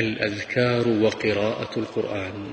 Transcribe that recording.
الأذكار وقراءة القرآن.